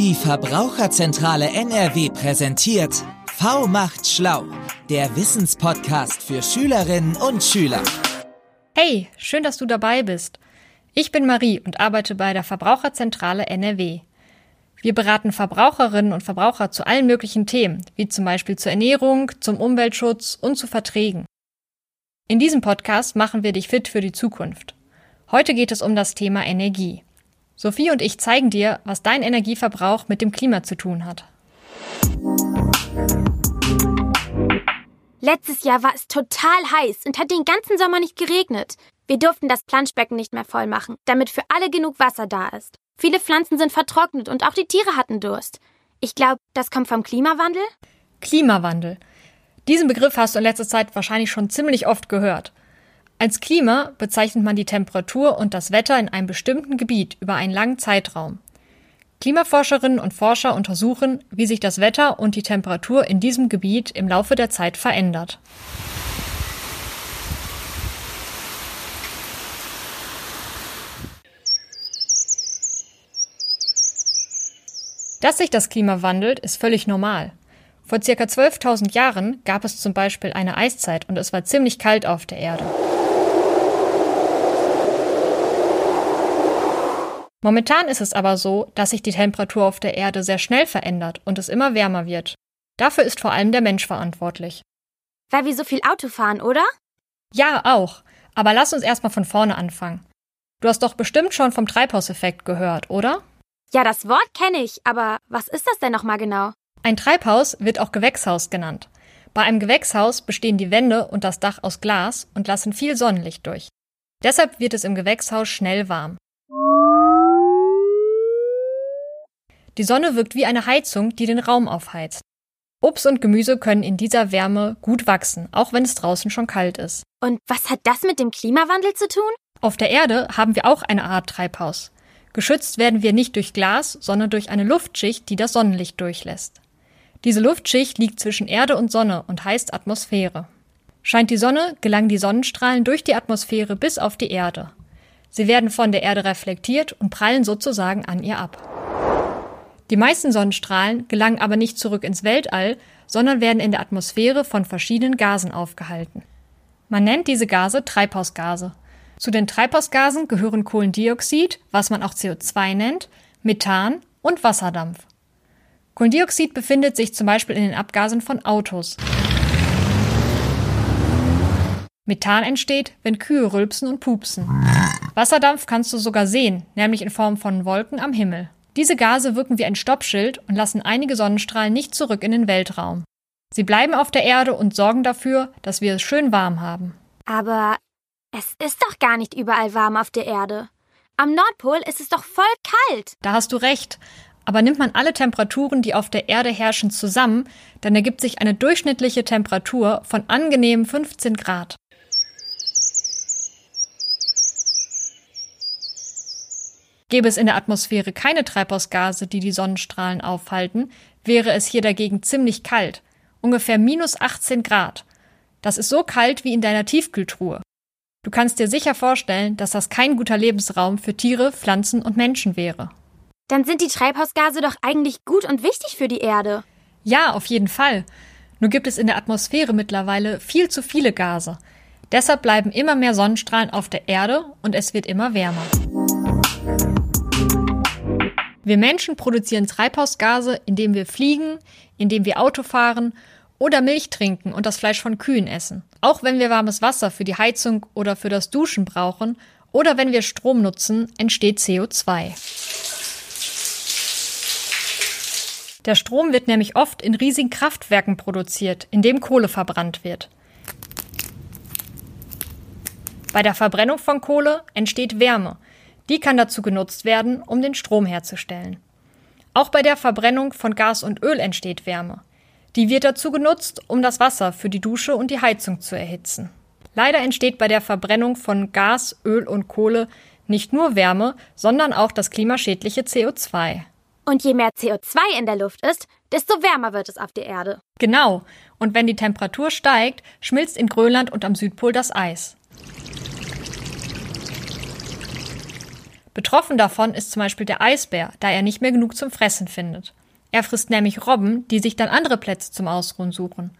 Die Verbraucherzentrale NRW präsentiert V macht schlau, der Wissenspodcast für Schülerinnen und Schüler. Hey, schön, dass du dabei bist. Ich bin Marie und arbeite bei der Verbraucherzentrale NRW. Wir beraten Verbraucherinnen und Verbraucher zu allen möglichen Themen, wie zum Beispiel zur Ernährung, zum Umweltschutz und zu Verträgen. In diesem Podcast machen wir dich fit für die Zukunft. Heute geht es um das Thema Energie. Sophie und ich zeigen dir, was dein Energieverbrauch mit dem Klima zu tun hat. Letztes Jahr war es total heiß und hat den ganzen Sommer nicht geregnet. Wir durften das Planschbecken nicht mehr voll machen, damit für alle genug Wasser da ist. Viele Pflanzen sind vertrocknet und auch die Tiere hatten Durst. Ich glaube, das kommt vom Klimawandel? Klimawandel. Diesen Begriff hast du in letzter Zeit wahrscheinlich schon ziemlich oft gehört. Als Klima bezeichnet man die Temperatur und das Wetter in einem bestimmten Gebiet über einen langen Zeitraum. Klimaforscherinnen und Forscher untersuchen, wie sich das Wetter und die Temperatur in diesem Gebiet im Laufe der Zeit verändert. Dass sich das Klima wandelt, ist völlig normal. Vor circa 12.000 Jahren gab es zum Beispiel eine Eiszeit und es war ziemlich kalt auf der Erde. Momentan ist es aber so, dass sich die Temperatur auf der Erde sehr schnell verändert und es immer wärmer wird. Dafür ist vor allem der Mensch verantwortlich. Weil wir so viel Auto fahren, oder? Ja, auch. Aber lass uns erstmal von vorne anfangen. Du hast doch bestimmt schon vom Treibhauseffekt gehört, oder? Ja, das Wort kenne ich, aber was ist das denn nochmal genau? Ein Treibhaus wird auch Gewächshaus genannt. Bei einem Gewächshaus bestehen die Wände und das Dach aus Glas und lassen viel Sonnenlicht durch. Deshalb wird es im Gewächshaus schnell warm. Die Sonne wirkt wie eine Heizung, die den Raum aufheizt. Obst und Gemüse können in dieser Wärme gut wachsen, auch wenn es draußen schon kalt ist. Und was hat das mit dem Klimawandel zu tun? Auf der Erde haben wir auch eine Art Treibhaus. Geschützt werden wir nicht durch Glas, sondern durch eine Luftschicht, die das Sonnenlicht durchlässt. Diese Luftschicht liegt zwischen Erde und Sonne und heißt Atmosphäre. Scheint die Sonne, gelangen die Sonnenstrahlen durch die Atmosphäre bis auf die Erde. Sie werden von der Erde reflektiert und prallen sozusagen an ihr ab. Die meisten Sonnenstrahlen gelangen aber nicht zurück ins Weltall, sondern werden in der Atmosphäre von verschiedenen Gasen aufgehalten. Man nennt diese Gase Treibhausgase. Zu den Treibhausgasen gehören Kohlendioxid, was man auch CO2 nennt, Methan und Wasserdampf. Kohlendioxid befindet sich zum Beispiel in den Abgasen von Autos. Methan entsteht, wenn Kühe rülpsen und pupsen. Wasserdampf kannst du sogar sehen, nämlich in Form von Wolken am Himmel. Diese Gase wirken wie ein Stoppschild und lassen einige Sonnenstrahlen nicht zurück in den Weltraum. Sie bleiben auf der Erde und sorgen dafür, dass wir es schön warm haben. Aber es ist doch gar nicht überall warm auf der Erde. Am Nordpol ist es doch voll kalt. Da hast du recht. Aber nimmt man alle Temperaturen, die auf der Erde herrschen, zusammen, dann ergibt sich eine durchschnittliche Temperatur von angenehmen 15 Grad. Gäbe es in der Atmosphäre keine Treibhausgase, die die Sonnenstrahlen aufhalten, wäre es hier dagegen ziemlich kalt, ungefähr minus 18 Grad. Das ist so kalt wie in deiner Tiefkühltruhe. Du kannst dir sicher vorstellen, dass das kein guter Lebensraum für Tiere, Pflanzen und Menschen wäre. Dann sind die Treibhausgase doch eigentlich gut und wichtig für die Erde. Ja, auf jeden Fall. Nur gibt es in der Atmosphäre mittlerweile viel zu viele Gase. Deshalb bleiben immer mehr Sonnenstrahlen auf der Erde und es wird immer wärmer. Wir Menschen produzieren Treibhausgase, indem wir fliegen, indem wir Auto fahren oder Milch trinken und das Fleisch von Kühen essen. Auch wenn wir warmes Wasser für die Heizung oder für das Duschen brauchen oder wenn wir Strom nutzen, entsteht CO2. Der Strom wird nämlich oft in riesigen Kraftwerken produziert, in dem Kohle verbrannt wird. Bei der Verbrennung von Kohle entsteht Wärme, die kann dazu genutzt werden, um den Strom herzustellen. Auch bei der Verbrennung von Gas und Öl entsteht Wärme. Die wird dazu genutzt, um das Wasser für die Dusche und die Heizung zu erhitzen. Leider entsteht bei der Verbrennung von Gas, Öl und Kohle nicht nur Wärme, sondern auch das klimaschädliche CO2. Und je mehr CO2 in der Luft ist, desto wärmer wird es auf der Erde. Genau. Und wenn die Temperatur steigt, schmilzt in Grönland und am Südpol das Eis. Betroffen davon ist zum Beispiel der Eisbär, da er nicht mehr genug zum Fressen findet. Er frisst nämlich Robben, die sich dann andere Plätze zum Ausruhen suchen.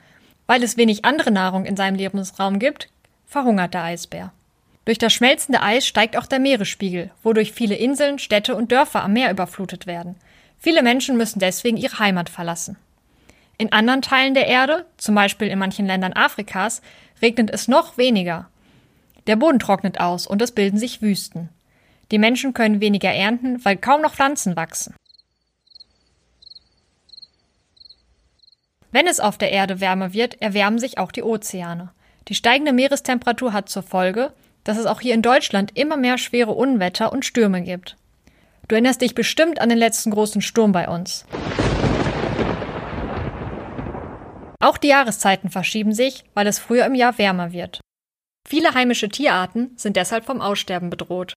Weil es wenig andere Nahrung in seinem Lebensraum gibt, verhungert der Eisbär. Durch das schmelzende Eis steigt auch der Meeresspiegel, wodurch viele Inseln, Städte und Dörfer am Meer überflutet werden. Viele Menschen müssen deswegen ihre Heimat verlassen. In anderen Teilen der Erde, zum Beispiel in manchen Ländern Afrikas, regnet es noch weniger. Der Boden trocknet aus und es bilden sich Wüsten. Die Menschen können weniger ernten, weil kaum noch Pflanzen wachsen. Wenn es auf der Erde wärmer wird, erwärmen sich auch die Ozeane. Die steigende Meerestemperatur hat zur Folge, dass es auch hier in Deutschland immer mehr schwere Unwetter und Stürme gibt. Du erinnerst dich bestimmt an den letzten großen Sturm bei uns. Auch die Jahreszeiten verschieben sich, weil es früher im Jahr wärmer wird. Viele heimische Tierarten sind deshalb vom Aussterben bedroht.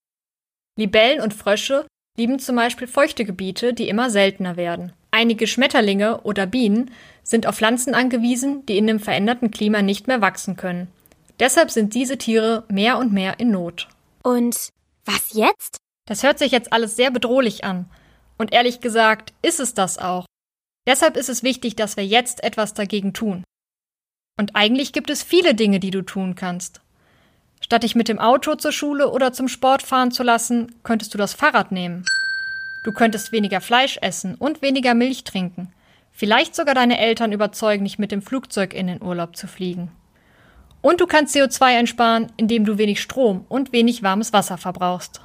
Libellen und Frösche lieben zum Beispiel feuchte Gebiete, die immer seltener werden. Einige Schmetterlinge oder Bienen sind auf Pflanzen angewiesen, die in dem veränderten Klima nicht mehr wachsen können. Deshalb sind diese Tiere mehr und mehr in Not. Und was jetzt? Das hört sich jetzt alles sehr bedrohlich an. Und ehrlich gesagt ist es das auch. Deshalb ist es wichtig, dass wir jetzt etwas dagegen tun. Und eigentlich gibt es viele Dinge, die du tun kannst. Statt dich mit dem Auto zur Schule oder zum Sport fahren zu lassen, könntest du das Fahrrad nehmen. Du könntest weniger Fleisch essen und weniger Milch trinken. Vielleicht sogar deine Eltern überzeugen, nicht mit dem Flugzeug in den Urlaub zu fliegen. Und du kannst CO2 einsparen, indem du wenig Strom und wenig warmes Wasser verbrauchst.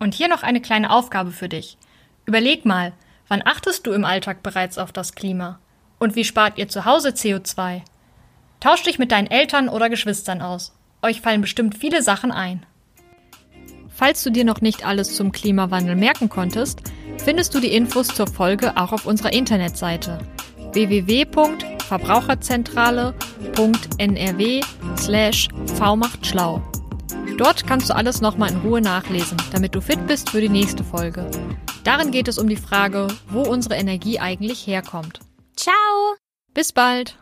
Und hier noch eine kleine Aufgabe für dich. Überleg mal, wann achtest du im Alltag bereits auf das Klima? Und wie spart ihr zu Hause CO2? Tausch dich mit deinen Eltern oder Geschwistern aus. Euch fallen bestimmt viele Sachen ein. Falls du dir noch nicht alles zum Klimawandel merken konntest, findest du die Infos zur Folge auch auf unserer Internetseite www.verbraucherzentrale.nrw slash vmachtschlau. Dort kannst du alles nochmal in Ruhe nachlesen, damit du fit bist für die nächste Folge. Darin geht es um die Frage, wo unsere Energie eigentlich herkommt. Ciao! Bis bald!